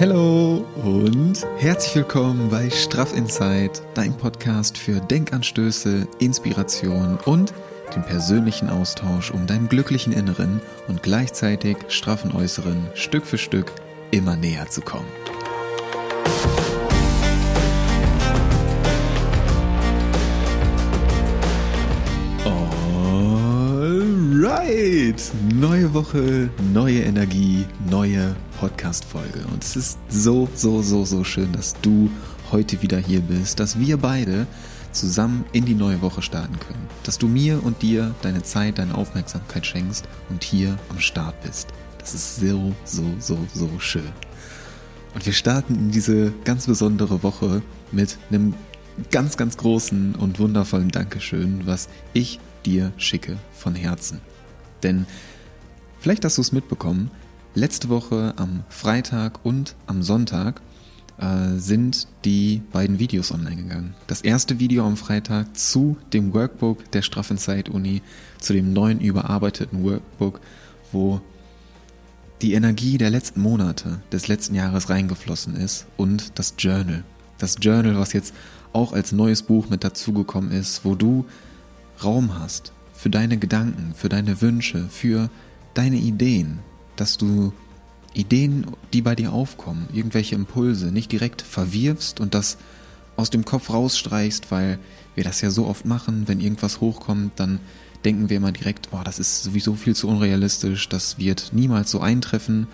Hallo und herzlich willkommen bei Straff Insight, dein Podcast für Denkanstöße, Inspiration und den persönlichen Austausch, um deinem glücklichen Inneren und gleichzeitig straffen Äußeren Stück für Stück immer näher zu kommen. Alright, neue Woche, neue Energie, neue Podcast-Folge. Und es ist so, so, so, so schön, dass du heute wieder hier bist, dass wir beide zusammen in die neue Woche starten können. Dass du mir und dir deine Zeit, deine Aufmerksamkeit schenkst und hier am Start bist. Das ist so, so, so, so schön. Und wir starten in diese ganz besondere Woche mit einem ganz, ganz großen und wundervollen Dankeschön, was ich dir schicke von Herzen. Denn vielleicht hast du es mitbekommen, letzte Woche am Freitag und am Sonntag äh, sind die beiden Videos online gegangen. Das erste Video am Freitag zu dem Workbook der Straff Inside Uni, zu dem neuen überarbeiteten Workbook, wo die Energie der letzten Monate, des letzten Jahres reingeflossen ist und das Journal. Das Journal, was jetzt auch als neues Buch mit dazugekommen ist, wo du Raum hast für deine Gedanken, für deine Wünsche, für deine Ideen, dass du Ideen, die bei dir aufkommen, irgendwelche Impulse nicht direkt verwirfst und das aus dem Kopf rausstreichst, weil wir das ja so oft machen, wenn irgendwas hochkommt, dann denken wir immer direkt, oh, das ist sowieso viel zu unrealistisch, das wird niemals so eintreffen,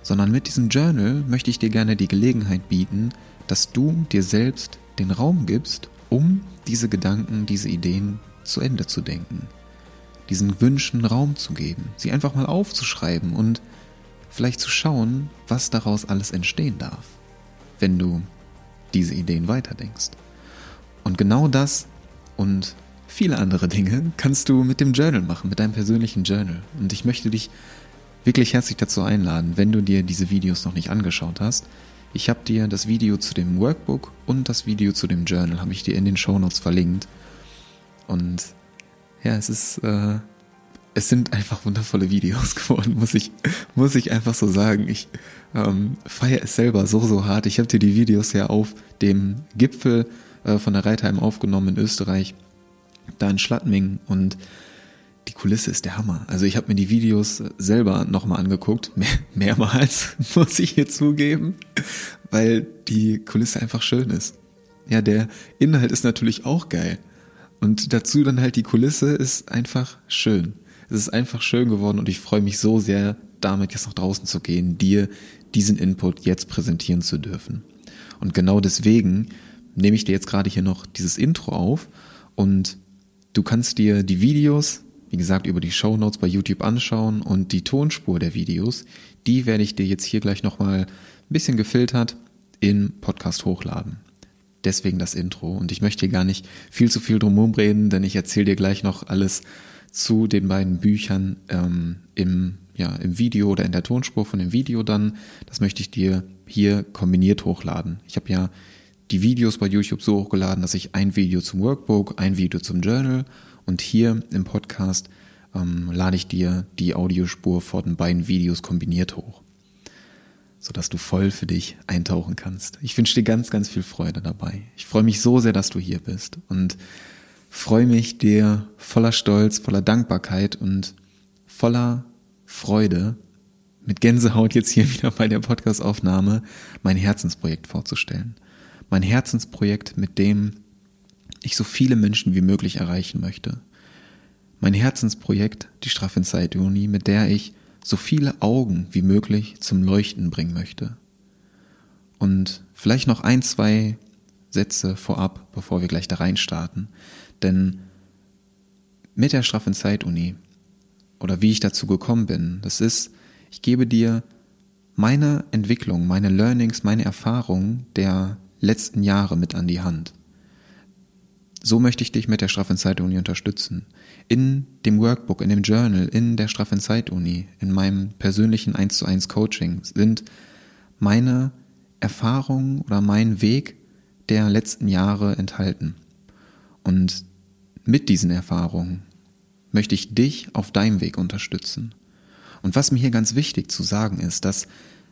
sondern mit diesem Journal möchte ich dir gerne die Gelegenheit bieten, dass du dir selbst den Raum gibst, um diese Gedanken, diese Ideen zu Ende zu denken, diesen Wünschen Raum zu geben, sie einfach mal aufzuschreiben und vielleicht zu schauen, was daraus alles entstehen darf, wenn du diese Ideen weiterdenkst. Und genau das und viele andere Dinge kannst du mit dem Journal machen, mit deinem persönlichen Journal. Und ich möchte dich wirklich herzlich dazu einladen, wenn du dir diese Videos noch nicht angeschaut hast. Ich habe dir das Video zu dem Workbook und das Video zu dem Journal habe ich dir in den Show Notes verlinkt. Und ja, es ist äh, es sind einfach wundervolle Videos geworden, muss ich, muss ich einfach so sagen. Ich ähm, feiere es selber so, so hart. Ich habe dir die Videos ja auf dem Gipfel äh, von der Reitheim aufgenommen in Österreich, da in Schladming und die Kulisse ist der Hammer. Also ich habe mir die Videos selber nochmal angeguckt, mehr, mehrmals, muss ich hier zugeben, weil die Kulisse einfach schön ist. Ja, der Inhalt ist natürlich auch geil. Und dazu dann halt die Kulisse ist einfach schön. Es ist einfach schön geworden und ich freue mich so sehr, damit jetzt nach draußen zu gehen, dir diesen Input jetzt präsentieren zu dürfen. Und genau deswegen nehme ich dir jetzt gerade hier noch dieses Intro auf und du kannst dir die Videos, wie gesagt, über die Show Notes bei YouTube anschauen und die Tonspur der Videos, die werde ich dir jetzt hier gleich nochmal ein bisschen gefiltert in Podcast hochladen. Deswegen das Intro. Und ich möchte hier gar nicht viel zu viel drum reden, denn ich erzähle dir gleich noch alles zu den beiden Büchern ähm, im, ja, im Video oder in der Tonspur von dem Video dann. Das möchte ich dir hier kombiniert hochladen. Ich habe ja die Videos bei YouTube so hochgeladen, dass ich ein Video zum Workbook, ein Video zum Journal und hier im Podcast ähm, lade ich dir die Audiospur von den beiden Videos kombiniert hoch, sodass du voll für dich eintauchen kannst. Ich wünsche dir ganz, ganz viel Freude dabei. Ich freue mich so sehr, dass du hier bist und freue mich, dir voller Stolz, voller Dankbarkeit und voller Freude mit Gänsehaut jetzt hier wieder bei der Podcastaufnahme mein Herzensprojekt vorzustellen. Mein Herzensprojekt, mit dem ich so viele Menschen wie möglich erreichen möchte. Mein Herzensprojekt, die Straff Inside Uni, mit der ich so viele Augen wie möglich zum Leuchten bringen möchte. Und vielleicht noch ein, zwei Sätze vorab, bevor wir gleich da reinstarten. Denn mit der straffen Zeit-Uni oder wie ich dazu gekommen bin, das ist, ich gebe dir meine Entwicklung, meine Learnings, meine Erfahrungen der letzten Jahre mit an die Hand. So möchte ich dich mit der straffen Zeit-Uni unterstützen. In dem Workbook, in dem Journal, in der straffen Zeit-Uni, in meinem persönlichen 1 zu 1 Coaching sind meine Erfahrungen oder mein Weg der letzten Jahre enthalten. Und mit diesen Erfahrungen möchte ich dich auf deinem Weg unterstützen. Und was mir hier ganz wichtig zu sagen ist, dass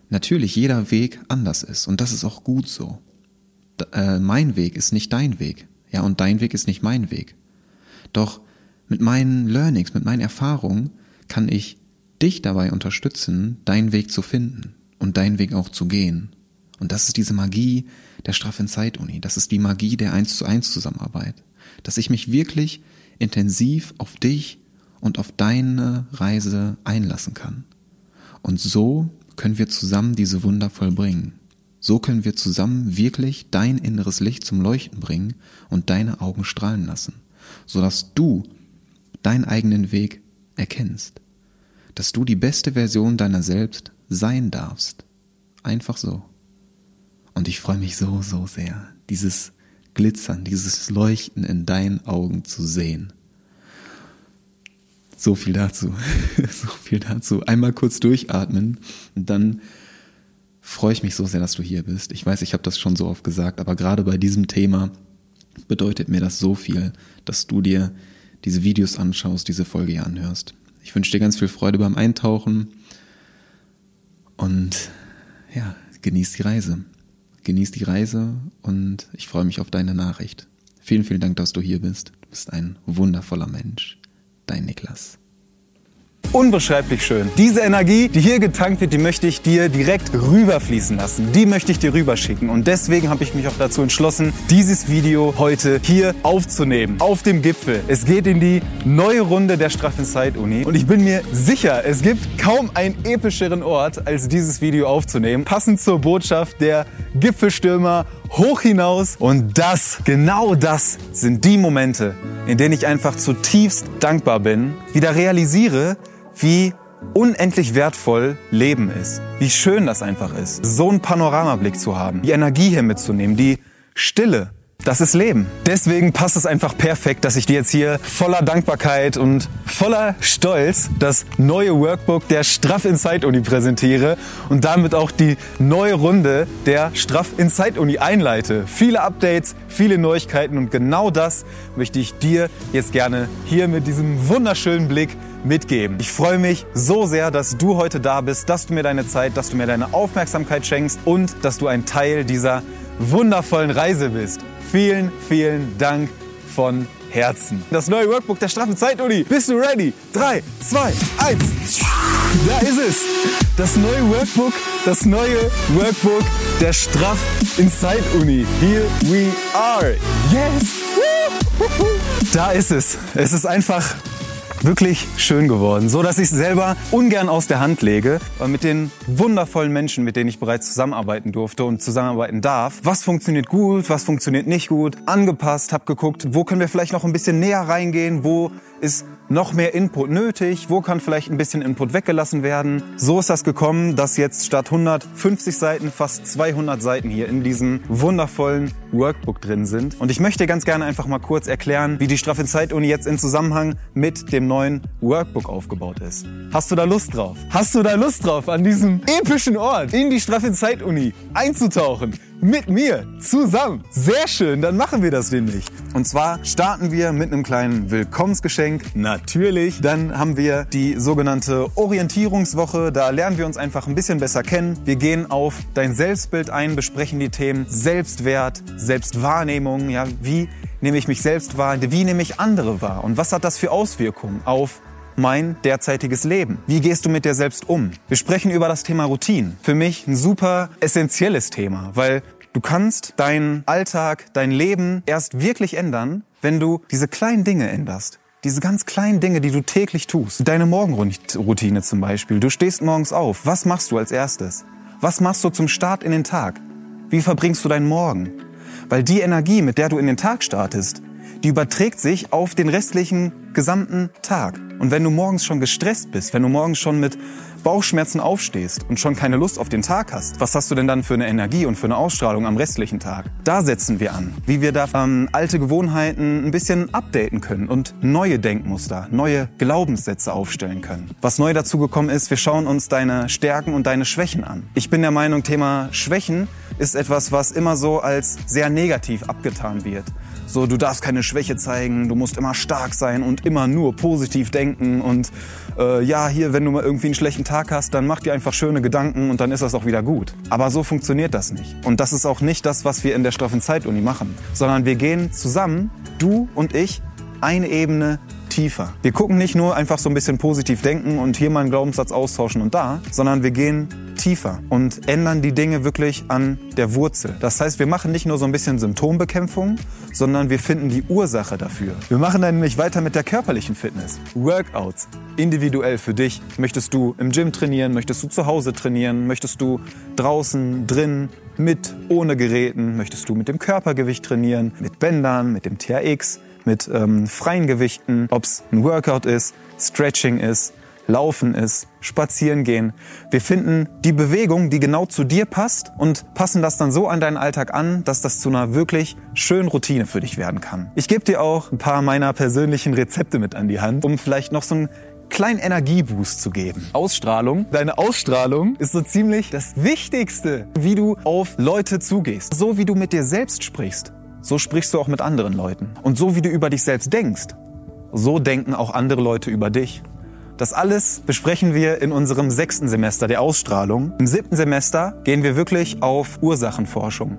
natürlich jeder Weg anders ist und das ist auch gut so. D äh, mein Weg ist nicht dein Weg, ja, und dein Weg ist nicht mein Weg. Doch mit meinen Learnings, mit meinen Erfahrungen kann ich dich dabei unterstützen, deinen Weg zu finden und deinen Weg auch zu gehen. Und das ist diese Magie der straffen Zeituni. Das ist die Magie der 1 zu 1 Zusammenarbeit. Dass ich mich wirklich intensiv auf dich und auf deine Reise einlassen kann. Und so können wir zusammen diese Wunder vollbringen. So können wir zusammen wirklich dein inneres Licht zum Leuchten bringen und deine Augen strahlen lassen, sodass du deinen eigenen Weg erkennst, dass du die beste Version deiner selbst sein darfst. Einfach so. Und ich freue mich so, so sehr, dieses Glitzern, dieses Leuchten in deinen Augen zu sehen. So viel dazu. so viel dazu. Einmal kurz durchatmen und dann freue ich mich so sehr, dass du hier bist. Ich weiß, ich habe das schon so oft gesagt, aber gerade bei diesem Thema bedeutet mir das so viel, dass du dir diese Videos anschaust, diese Folge hier anhörst. Ich wünsche dir ganz viel Freude beim Eintauchen und ja, genieß die Reise. Genieß die Reise und ich freue mich auf deine Nachricht. Vielen, vielen Dank, dass du hier bist. Du bist ein wundervoller Mensch dein Niklas. Unbeschreiblich schön. Diese Energie, die hier getankt wird, die möchte ich dir direkt rüberfließen lassen. Die möchte ich dir rüberschicken. Und deswegen habe ich mich auch dazu entschlossen, dieses Video heute hier aufzunehmen. Auf dem Gipfel. Es geht in die neue Runde der Straffen Uni. Und ich bin mir sicher, es gibt kaum einen epischeren Ort, als dieses Video aufzunehmen. Passend zur Botschaft der Gipfelstürmer hoch hinaus. Und das, genau das sind die Momente, in denen ich einfach zutiefst dankbar bin, wieder realisiere, wie unendlich wertvoll Leben ist. Wie schön das einfach ist, so einen Panoramablick zu haben, die Energie hier mitzunehmen, die Stille, das ist Leben. Deswegen passt es einfach perfekt, dass ich dir jetzt hier voller Dankbarkeit und voller Stolz das neue Workbook der Straff Inside Uni präsentiere und damit auch die neue Runde der Straff Inside Uni einleite. Viele Updates, viele Neuigkeiten und genau das möchte ich dir jetzt gerne hier mit diesem wunderschönen Blick mitgeben. Ich freue mich so sehr, dass du heute da bist, dass du mir deine Zeit, dass du mir deine Aufmerksamkeit schenkst und dass du ein Teil dieser wundervollen Reise bist. Vielen, vielen Dank von Herzen. Das neue Workbook der straffen Zeit-Uni. Bist du ready? 3, 2, 1. Da ist es. Das neue Workbook, das neue Workbook der Straff Inside Uni. Here we are. Yes. Da ist es. Es ist einfach wirklich schön geworden, so dass ich es selber ungern aus der Hand lege, weil mit den wundervollen Menschen, mit denen ich bereits zusammenarbeiten durfte und zusammenarbeiten darf, was funktioniert gut, was funktioniert nicht gut, angepasst, habe geguckt, wo können wir vielleicht noch ein bisschen näher reingehen, wo ist noch mehr Input nötig? Wo kann vielleicht ein bisschen Input weggelassen werden? So ist das gekommen, dass jetzt statt 150 Seiten fast 200 Seiten hier in diesem wundervollen Workbook drin sind. Und ich möchte ganz gerne einfach mal kurz erklären, wie die Straffe Zeit-Uni jetzt in Zusammenhang mit dem neuen Workbook aufgebaut ist. Hast du da Lust drauf? Hast du da Lust drauf, an diesem epischen Ort in die Straffe Zeit-Uni einzutauchen? Mit mir zusammen. Sehr schön, dann machen wir das nämlich. Und zwar starten wir mit einem kleinen Willkommensgeschenk. Natürlich. Dann haben wir die sogenannte Orientierungswoche. Da lernen wir uns einfach ein bisschen besser kennen. Wir gehen auf dein Selbstbild ein, besprechen die Themen Selbstwert, Selbstwahrnehmung. Ja, wie nehme ich mich selbst wahr? Wie nehme ich andere wahr? Und was hat das für Auswirkungen auf mein derzeitiges Leben? Wie gehst du mit dir selbst um? Wir sprechen über das Thema Routine. Für mich ein super essentielles Thema, weil du kannst deinen Alltag, dein Leben erst wirklich ändern, wenn du diese kleinen Dinge änderst. Diese ganz kleinen Dinge, die du täglich tust. Deine Morgenroutine zum Beispiel. Du stehst morgens auf. Was machst du als erstes? Was machst du zum Start in den Tag? Wie verbringst du deinen Morgen? Weil die Energie, mit der du in den Tag startest, die überträgt sich auf den restlichen gesamten Tag. Und wenn du morgens schon gestresst bist, wenn du morgens schon mit Bauchschmerzen aufstehst und schon keine Lust auf den Tag hast, was hast du denn dann für eine Energie und für eine Ausstrahlung am restlichen Tag? Da setzen wir an, wie wir da ähm, alte Gewohnheiten ein bisschen updaten können und neue Denkmuster, neue Glaubenssätze aufstellen können. Was neu dazu gekommen ist, wir schauen uns deine Stärken und deine Schwächen an. Ich bin der Meinung, Thema Schwächen ist etwas, was immer so als sehr negativ abgetan wird So, du darfst keine Schwäche zeigen, du musst immer stark sein und immer nur positiv denken und äh, ja, hier, wenn du mal irgendwie einen schlechten Tag hast, dann mach dir einfach schöne Gedanken und dann ist das auch wieder gut. Aber so funktioniert das nicht. Und das ist auch nicht das, was wir in der straffen Zeituni machen, sondern wir gehen zusammen, du und ich, eine Ebene tiefer. Wir gucken nicht nur einfach so ein bisschen positiv denken und hier mal einen Glaubenssatz austauschen und da, sondern wir gehen tiefer und ändern die Dinge wirklich an der Wurzel. Das heißt, wir machen nicht nur so ein bisschen Symptombekämpfung, sondern wir finden die Ursache dafür. Wir machen dann nämlich weiter mit der körperlichen Fitness. Workouts, individuell für dich. Möchtest du im Gym trainieren? Möchtest du zu Hause trainieren? Möchtest du draußen, drin, mit, ohne Geräten? Möchtest du mit dem Körpergewicht trainieren? Mit Bändern, mit dem TRX? mit ähm, freien Gewichten, ob es ein Workout ist, Stretching ist, Laufen ist, Spazieren gehen. Wir finden die Bewegung, die genau zu dir passt und passen das dann so an deinen Alltag an, dass das zu einer wirklich schönen Routine für dich werden kann. Ich gebe dir auch ein paar meiner persönlichen Rezepte mit an die Hand, um vielleicht noch so einen kleinen Energieboost zu geben. Ausstrahlung. Deine Ausstrahlung ist so ziemlich das Wichtigste, wie du auf Leute zugehst. So wie du mit dir selbst sprichst so sprichst du auch mit anderen Leuten. Und so wie du über dich selbst denkst, so denken auch andere Leute über dich. Das alles besprechen wir in unserem sechsten Semester der Ausstrahlung. Im siebten Semester gehen wir wirklich auf Ursachenforschung.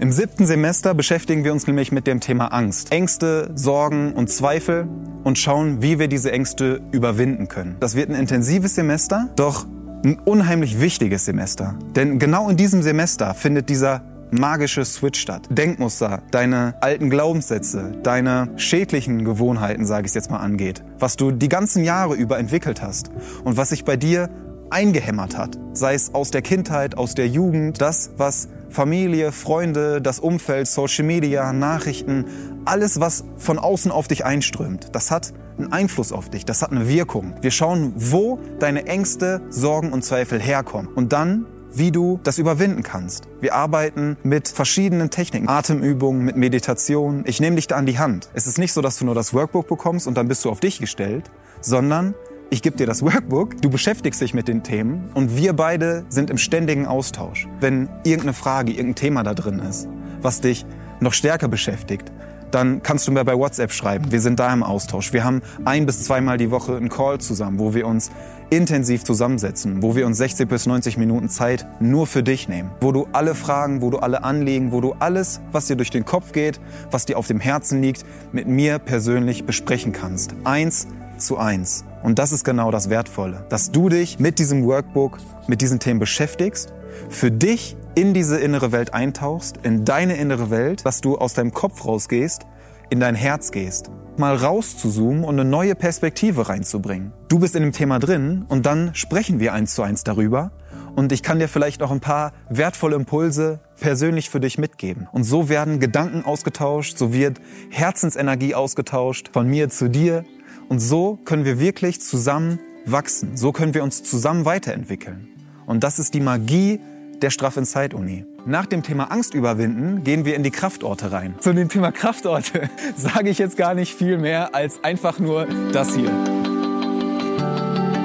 Im siebten Semester beschäftigen wir uns nämlich mit dem Thema Angst. Ängste, Sorgen und Zweifel und schauen, wie wir diese Ängste überwinden können. Das wird ein intensives Semester, doch ein unheimlich wichtiges Semester. Denn genau in diesem Semester findet dieser magische Switch statt. Denkmuster, deine alten Glaubenssätze, deine schädlichen Gewohnheiten, sage ich jetzt mal, angeht, was du die ganzen Jahre über entwickelt hast und was sich bei dir eingehämmert hat, sei es aus der Kindheit, aus der Jugend, das, was Familie, Freunde, das Umfeld, Social Media, Nachrichten, alles, was von außen auf dich einströmt, das hat einen Einfluss auf dich, das hat eine Wirkung. Wir schauen, wo deine Ängste, Sorgen und Zweifel herkommen. Und dann wie du das überwinden kannst. Wir arbeiten mit verschiedenen Techniken, Atemübungen, mit Meditation. Ich nehme dich da an die Hand. Es ist nicht so, dass du nur das Workbook bekommst und dann bist du auf dich gestellt, sondern ich gebe dir das Workbook, du beschäftigst dich mit den Themen und wir beide sind im ständigen Austausch. Wenn irgendeine Frage, irgendein Thema da drin ist, was dich noch stärker beschäftigt, dann kannst du mir bei WhatsApp schreiben. Wir sind da im Austausch. Wir haben ein bis zweimal die Woche einen Call zusammen, wo wir uns intensiv zusammensetzen, wo wir uns 60 bis 90 Minuten Zeit nur für dich nehmen, wo du alle Fragen, wo du alle Anliegen, wo du alles, was dir durch den Kopf geht, was dir auf dem Herzen liegt, mit mir persönlich besprechen kannst. Eins zu eins. Und das ist genau das Wertvolle, dass du dich mit diesem Workbook, mit diesen Themen beschäftigst, für dich in diese innere Welt eintauchst, in deine innere Welt, dass du aus deinem Kopf rausgehst, in dein Herz gehst, mal rauszuzoomen und eine neue Perspektive reinzubringen. Du bist in dem Thema drin und dann sprechen wir eins zu eins darüber und ich kann dir vielleicht auch ein paar wertvolle Impulse persönlich für dich mitgeben. Und so werden Gedanken ausgetauscht, so wird Herzensenergie ausgetauscht von mir zu dir und so können wir wirklich zusammen wachsen. So können wir uns zusammen weiterentwickeln. Und das ist die Magie der Straff Inside Uni. Nach dem Thema Angst überwinden gehen wir in die Kraftorte rein. Zu dem Thema Kraftorte sage ich jetzt gar nicht viel mehr als einfach nur das hier.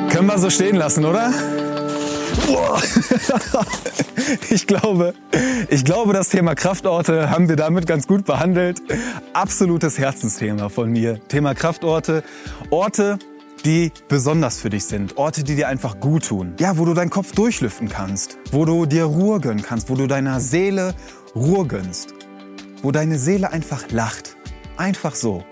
Können wir so stehen lassen, oder? Ich glaube, ich glaube, das Thema Kraftorte haben wir damit ganz gut behandelt. Absolutes Herzensthema von mir. Thema Kraftorte. Orte, die besonders für dich sind. Orte, die dir einfach gut tun. Ja, wo du deinen Kopf durchlüften kannst. Wo du dir Ruhe gönnen kannst. Wo du deiner Seele Ruhe gönnst. Wo deine Seele einfach lacht. Einfach so.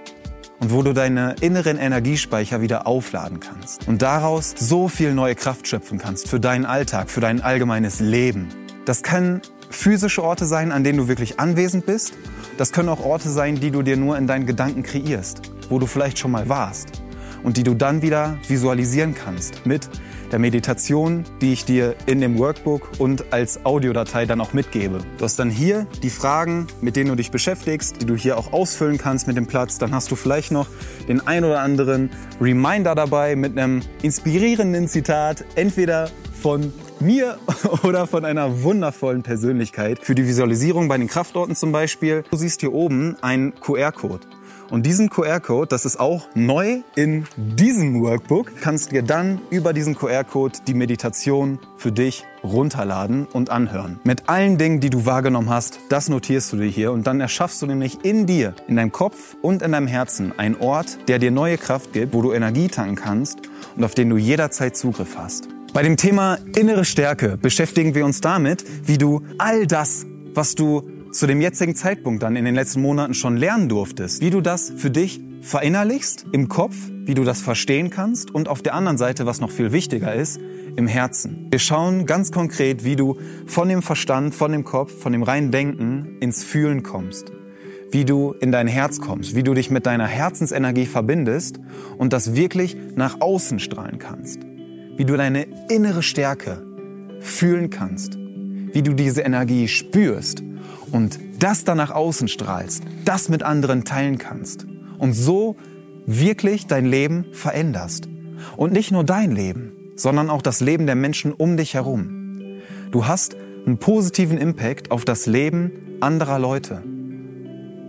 Und wo du deine inneren Energiespeicher wieder aufladen kannst. Und daraus so viel neue Kraft schöpfen kannst für deinen Alltag, für dein allgemeines Leben. Das können physische Orte sein, an denen du wirklich anwesend bist. Das können auch Orte sein, die du dir nur in deinen Gedanken kreierst, wo du vielleicht schon mal warst und die du dann wieder visualisieren kannst mit der Meditation, die ich dir in dem Workbook und als Audiodatei dann auch mitgebe. Du hast dann hier die Fragen, mit denen du dich beschäftigst, die du hier auch ausfüllen kannst mit dem Platz. Dann hast du vielleicht noch den ein oder anderen Reminder dabei mit einem inspirierenden Zitat, entweder von mir oder von einer wundervollen Persönlichkeit. Für die Visualisierung bei den Kraftorten zum Beispiel. Du siehst hier oben einen QR-Code. Und diesen QR-Code, das ist auch neu in diesem Workbook, kannst dir dann über diesen QR-Code die Meditation für dich runterladen und anhören. Mit allen Dingen, die du wahrgenommen hast, das notierst du dir hier und dann erschaffst du nämlich in dir, in deinem Kopf und in deinem Herzen einen Ort, der dir neue Kraft gibt, wo du Energie tanken kannst und auf den du jederzeit Zugriff hast. Bei dem Thema innere Stärke beschäftigen wir uns damit, wie du all das, was du zu dem jetzigen Zeitpunkt dann in den letzten Monaten schon lernen durftest, wie du das für dich verinnerlichst im Kopf, wie du das verstehen kannst und auf der anderen Seite, was noch viel wichtiger ist, im Herzen. Wir schauen ganz konkret, wie du von dem Verstand, von dem Kopf, von dem reinen Denken ins Fühlen kommst. Wie du in dein Herz kommst, wie du dich mit deiner Herzensenergie verbindest und das wirklich nach außen strahlen kannst. Wie du deine innere Stärke fühlen kannst. Wie du diese Energie spürst und das dann nach außen strahlst, das mit anderen teilen kannst und so wirklich dein Leben veränderst. Und nicht nur dein Leben, sondern auch das Leben der Menschen um dich herum. Du hast einen positiven Impact auf das Leben anderer Leute.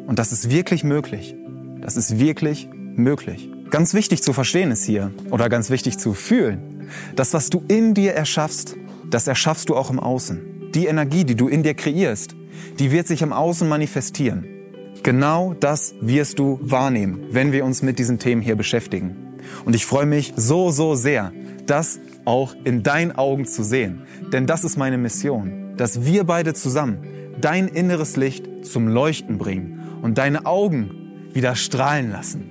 Und das ist wirklich möglich. Das ist wirklich möglich. Ganz wichtig zu verstehen ist hier, oder ganz wichtig zu fühlen, das, was du in dir erschaffst, das erschaffst du auch im Außen. Die Energie, die du in dir kreierst, die wird sich im Außen manifestieren. Genau das wirst du wahrnehmen, wenn wir uns mit diesen Themen hier beschäftigen. Und ich freue mich so, so sehr, das auch in deinen Augen zu sehen. Denn das ist meine Mission, dass wir beide zusammen dein inneres Licht zum Leuchten bringen und deine Augen wieder strahlen lassen.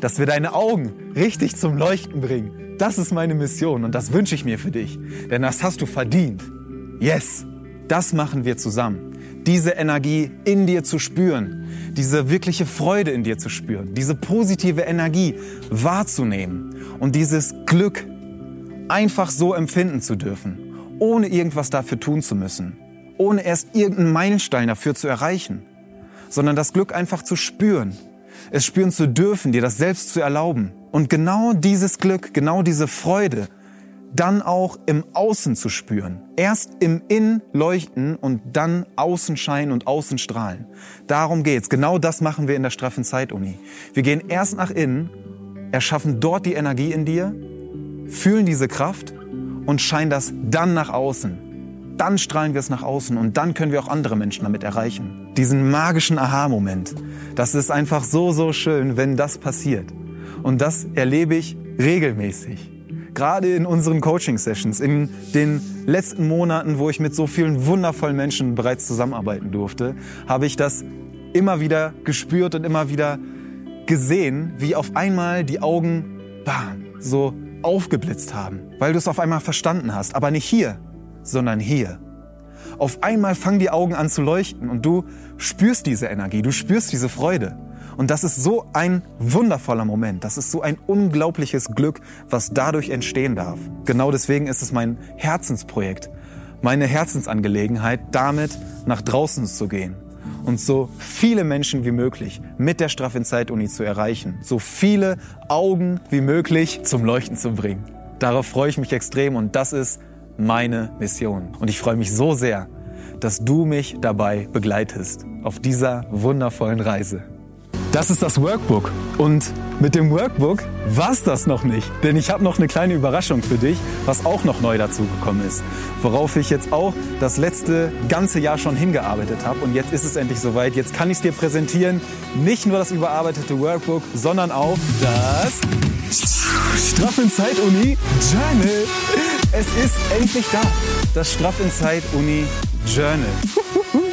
Dass wir deine Augen richtig zum Leuchten bringen. Das ist meine Mission und das wünsche ich mir für dich. Denn das hast du verdient. Yes, das machen wir zusammen diese Energie in dir zu spüren, diese wirkliche Freude in dir zu spüren, diese positive Energie wahrzunehmen und dieses Glück einfach so empfinden zu dürfen, ohne irgendwas dafür tun zu müssen, ohne erst irgendeinen Meilenstein dafür zu erreichen, sondern das Glück einfach zu spüren, es spüren zu dürfen, dir das selbst zu erlauben. Und genau dieses Glück, genau diese Freude, dann auch im Außen zu spüren. Erst im Innen leuchten und dann außen scheinen und außen strahlen. Darum geht's. Genau das machen wir in der straffen Zeituni. Wir gehen erst nach innen, erschaffen dort die Energie in dir, fühlen diese Kraft und scheinen das dann nach außen. Dann strahlen wir es nach außen und dann können wir auch andere Menschen damit erreichen. Diesen magischen Aha-Moment. Das ist einfach so, so schön, wenn das passiert. Und das erlebe ich regelmäßig gerade in unseren Coaching-Sessions, in den letzten Monaten, wo ich mit so vielen wundervollen Menschen bereits zusammenarbeiten durfte, habe ich das immer wieder gespürt und immer wieder gesehen, wie auf einmal die Augen bam, so aufgeblitzt haben, weil du es auf einmal verstanden hast, aber nicht hier, sondern hier. Auf einmal fangen die Augen an zu leuchten und du spürst diese Energie, du spürst diese Freude. Und das ist so ein wundervoller Moment. Das ist so ein unglaubliches Glück, was dadurch entstehen darf. Genau deswegen ist es mein Herzensprojekt, meine Herzensangelegenheit, damit nach draußen zu gehen und so viele Menschen wie möglich mit der Straff in Zeit Uni zu erreichen, so viele Augen wie möglich zum Leuchten zu bringen. Darauf freue ich mich extrem und das ist meine Mission. Und ich freue mich so sehr, dass du mich dabei begleitest auf dieser wundervollen Reise. Das ist das Workbook. Und mit dem Workbook war's das noch nicht. Denn ich habe noch eine kleine Überraschung für dich, was auch noch neu dazugekommen ist. Worauf ich jetzt auch das letzte ganze Jahr schon hingearbeitet habe. Und jetzt ist es endlich soweit. Jetzt kann ich es dir präsentieren. Nicht nur das überarbeitete Workbook, sondern auch das Straff in Zeit Uni Journal. Es ist endlich da. Das Straff in Zeit Uni Journal.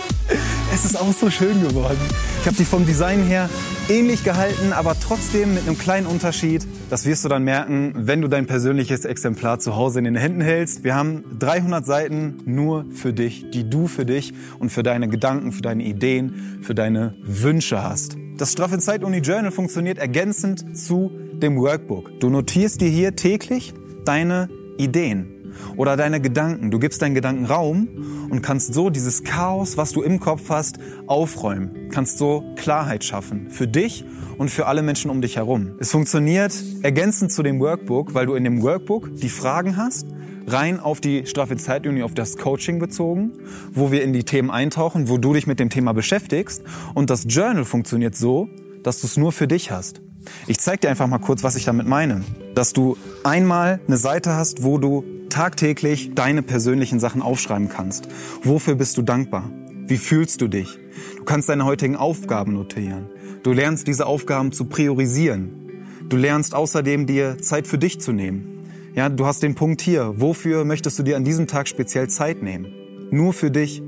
Es ist auch so schön geworden. Ich habe die vom Design her ähnlich gehalten, aber trotzdem mit einem kleinen Unterschied. Das wirst du dann merken, wenn du dein persönliches Exemplar zu Hause in den Händen hältst. Wir haben 300 Seiten nur für dich, die du für dich und für deine Gedanken, für deine Ideen, für deine Wünsche hast. Das Straff Zeit Uni Journal funktioniert ergänzend zu dem Workbook. Du notierst dir hier täglich deine Ideen oder deine Gedanken. Du gibst deinen Gedanken Raum und kannst so dieses Chaos, was du im Kopf hast, aufräumen. Kannst so Klarheit schaffen für dich und für alle Menschen um dich herum. Es funktioniert ergänzend zu dem Workbook, weil du in dem Workbook die Fragen hast, rein auf die Strafe Zeituni, auf das Coaching bezogen, wo wir in die Themen eintauchen, wo du dich mit dem Thema beschäftigst. Und das Journal funktioniert so, dass du es nur für dich hast. Ich zeige dir einfach mal kurz, was ich damit meine. Dass du einmal eine Seite hast, wo du tagtäglich deine persönlichen Sachen aufschreiben kannst. Wofür bist du dankbar? Wie fühlst du dich? Du kannst deine heutigen Aufgaben notieren. Du lernst diese Aufgaben zu priorisieren. Du lernst außerdem dir Zeit für dich zu nehmen. Ja, du hast den Punkt hier. Wofür möchtest du dir an diesem Tag speziell Zeit nehmen? Nur für dich.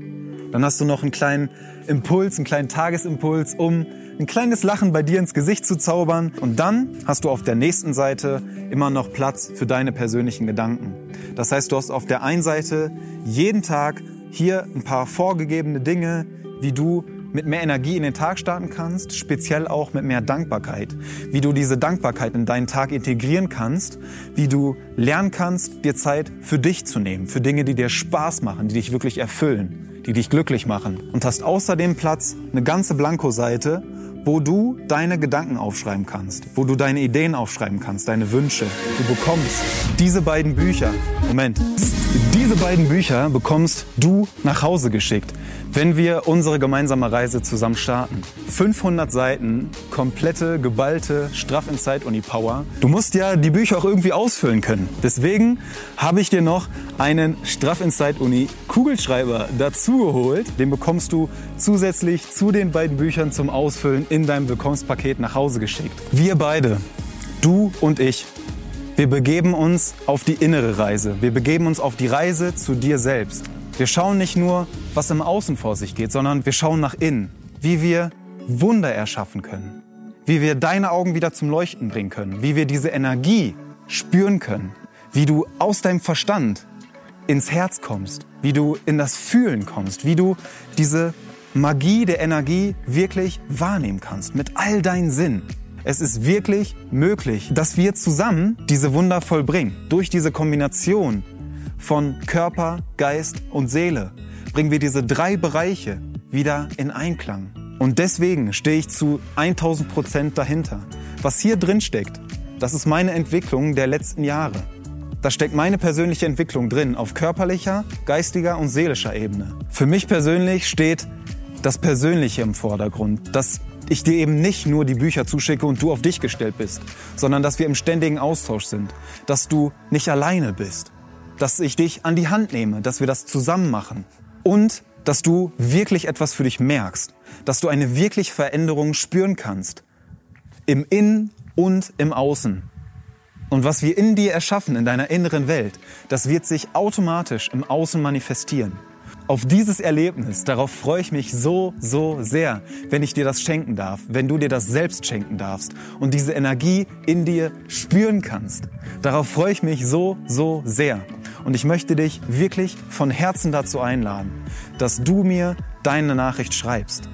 Dann hast du noch einen kleinen Impuls, einen kleinen Tagesimpuls, um ein kleines Lachen bei dir ins Gesicht zu zaubern. Und dann hast du auf der nächsten Seite immer noch Platz für deine persönlichen Gedanken. Das heißt, du hast auf der einen Seite jeden Tag hier ein paar vorgegebene Dinge, wie du mit mehr Energie in den Tag starten kannst, speziell auch mit mehr Dankbarkeit. Wie du diese Dankbarkeit in deinen Tag integrieren kannst, wie du lernen kannst, dir Zeit für dich zu nehmen, für Dinge, die dir Spaß machen, die dich wirklich erfüllen, die dich glücklich machen. Und hast außerdem Platz, eine ganze Blankoseite, wo du deine Gedanken aufschreiben kannst, wo du deine Ideen aufschreiben kannst, deine Wünsche. Du bekommst diese beiden Bücher, Moment, diese beiden Bücher bekommst du nach Hause geschickt wenn wir unsere gemeinsame Reise zusammen starten. 500 Seiten, komplette, geballte Straff in Zeit Uni Power. Du musst ja die Bücher auch irgendwie ausfüllen können. Deswegen habe ich dir noch einen Straff in Zeit Uni Kugelschreiber dazu geholt. Den bekommst du zusätzlich zu den beiden Büchern zum Ausfüllen in deinem Willkommenspaket nach Hause geschickt. Wir beide, du und ich, wir begeben uns auf die innere Reise. Wir begeben uns auf die Reise zu dir selbst. Wir schauen nicht nur, was im Außen vor sich geht, sondern wir schauen nach innen, wie wir Wunder erschaffen können, wie wir deine Augen wieder zum Leuchten bringen können, wie wir diese Energie spüren können, wie du aus deinem Verstand ins Herz kommst, wie du in das Fühlen kommst, wie du diese Magie der Energie wirklich wahrnehmen kannst mit all deinen Sinnen. Es ist wirklich möglich, dass wir zusammen diese Wunder vollbringen. Durch diese Kombination von Körper, Geist und Seele bringen wir diese drei Bereiche wieder in Einklang. Und deswegen stehe ich zu 1000 Prozent dahinter. Was hier drin steckt, das ist meine Entwicklung der letzten Jahre. Da steckt meine persönliche Entwicklung drin auf körperlicher, geistiger und seelischer Ebene. Für mich persönlich steht das Persönliche im Vordergrund, dass ich dir eben nicht nur die Bücher zuschicke und du auf dich gestellt bist, sondern dass wir im ständigen Austausch sind, dass du nicht alleine bist, dass ich dich an die Hand nehme, dass wir das zusammen machen und dass du wirklich etwas für dich merkst, dass du eine wirklich Veränderung spüren kannst. Im Innen und im Außen. Und was wir in dir erschaffen, in deiner inneren Welt, das wird sich automatisch im Außen manifestieren. Auf dieses Erlebnis, darauf freue ich mich so, so sehr, wenn ich dir das schenken darf, wenn du dir das selbst schenken darfst und diese Energie in dir spüren kannst. Darauf freue ich mich so, so sehr. Und ich möchte dich wirklich von Herzen dazu einladen, dass du mir deine Nachricht schreibst.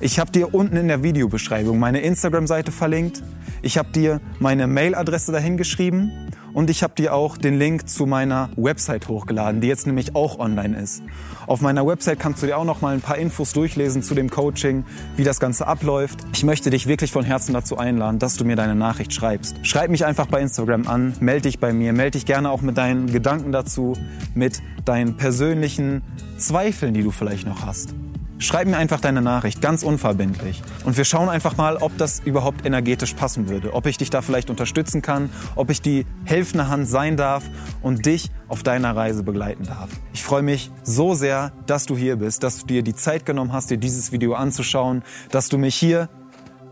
Ich habe dir unten in der Videobeschreibung meine Instagram-Seite verlinkt. Ich habe dir meine Mailadresse dahin geschrieben und ich habe dir auch den Link zu meiner Website hochgeladen, die jetzt nämlich auch online ist. Auf meiner Website kannst du dir auch noch mal ein paar Infos durchlesen zu dem Coaching, wie das Ganze abläuft. Ich möchte dich wirklich von Herzen dazu einladen, dass du mir deine Nachricht schreibst. Schreib mich einfach bei Instagram an, melde dich bei mir, melde dich gerne auch mit deinen Gedanken dazu, mit deinen persönlichen Zweifeln, die du vielleicht noch hast. Schreib mir einfach deine Nachricht, ganz unverbindlich. Und wir schauen einfach mal, ob das überhaupt energetisch passen würde. Ob ich dich da vielleicht unterstützen kann, ob ich die helfende Hand sein darf und dich auf deiner Reise begleiten darf. Ich freue mich so sehr, dass du hier bist, dass du dir die Zeit genommen hast, dir dieses Video anzuschauen, dass du mich hier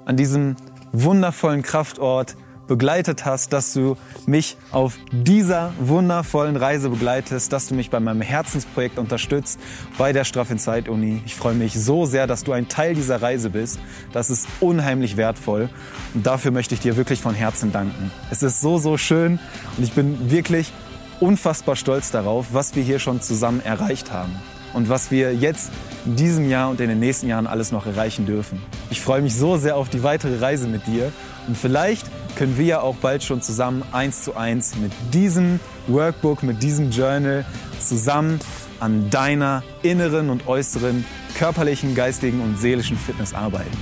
an diesem wundervollen Kraftort begleitet hast, dass du mich auf dieser wundervollen Reise begleitest, dass du mich bei meinem Herzensprojekt unterstützt bei der Straff Inside Uni. Ich freue mich so sehr, dass du ein Teil dieser Reise bist. Das ist unheimlich wertvoll und dafür möchte ich dir wirklich von Herzen danken. Es ist so, so schön und ich bin wirklich unfassbar stolz darauf, was wir hier schon zusammen erreicht haben und was wir jetzt in diesem Jahr und in den nächsten Jahren alles noch erreichen dürfen. Ich freue mich so sehr auf die weitere Reise mit dir und vielleicht können wir ja auch bald schon zusammen eins zu eins mit diesem Workbook, mit diesem Journal zusammen an deiner inneren und äußeren körperlichen, geistigen und seelischen Fitness arbeiten.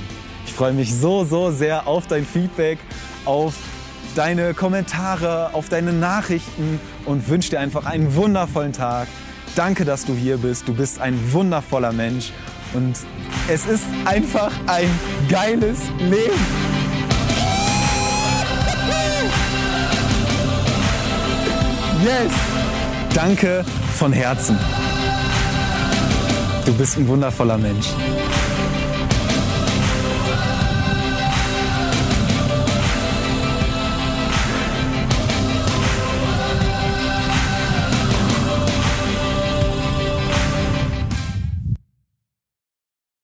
Ich freue mich so, so sehr auf dein Feedback, auf deine Kommentare, auf deine Nachrichten und wünsche dir einfach einen wundervollen Tag. Danke, dass du hier bist. Du bist ein wundervoller Mensch Und es ist einfach ein geiles Leben. Yes! Danke von Herzen. Du bist ein wundervoller Mensch.